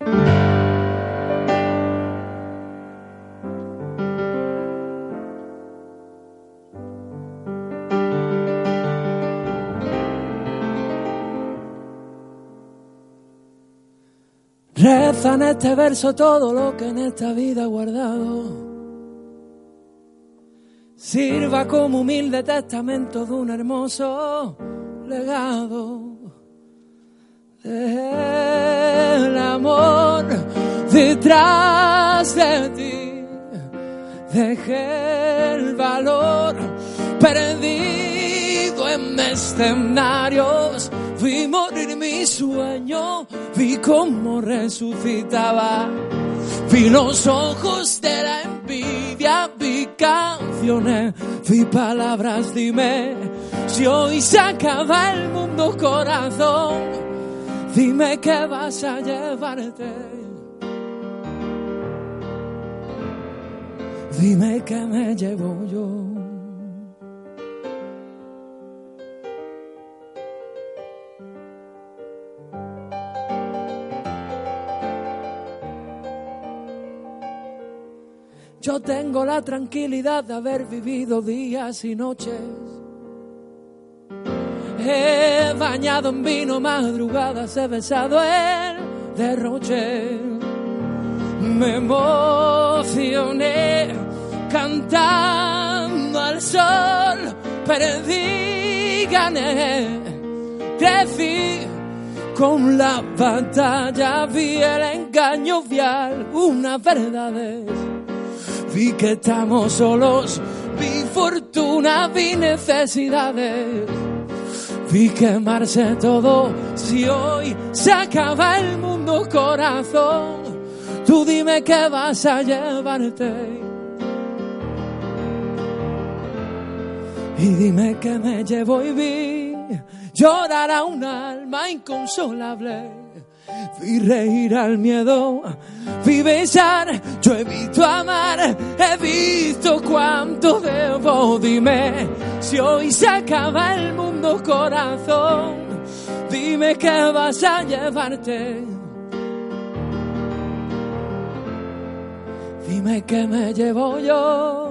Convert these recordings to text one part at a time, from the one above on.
Reza en este verso todo lo que en esta vida he guardado. Sirva como humilde testamento de un hermoso legado. El detrás de ti. Dejé el valor perdido en escenarios. Vi morir mi sueño, vi cómo resucitaba. Vi los ojos de la envidia, vi canciones, vi palabras, dime si hoy se acaba el mundo corazón. Dime que vas a llevarte. Dime que me llevo yo. Yo tengo la tranquilidad de haber vivido días y noches. He bañado en vino madrugadas, he besado el derroche. Me emocioné cantando al sol, perdí, gané, crecí con la batalla, vi el engaño, vi una verdad. Vi que estamos solos, vi fortuna, vi necesidades. Vi quemarse todo, si hoy se acaba el mundo corazón, tú dime que vas a llevarte. Y dime que me llevo y vi llorar a un alma inconsolable. Vi reír al miedo, vi besar, yo he visto amar, he visto cuánto debo. Dime si hoy se acaba el mundo corazón, dime que vas a llevarte. Dime que me llevo yo.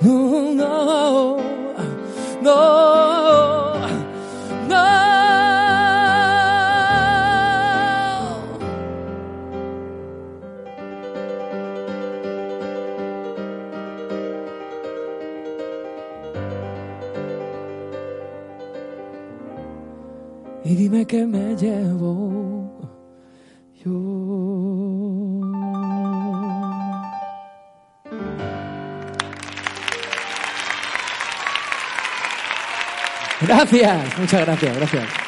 No, no, no, y dime que me llevo yo. Gracias, muchas gracias, gracias.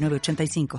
906985.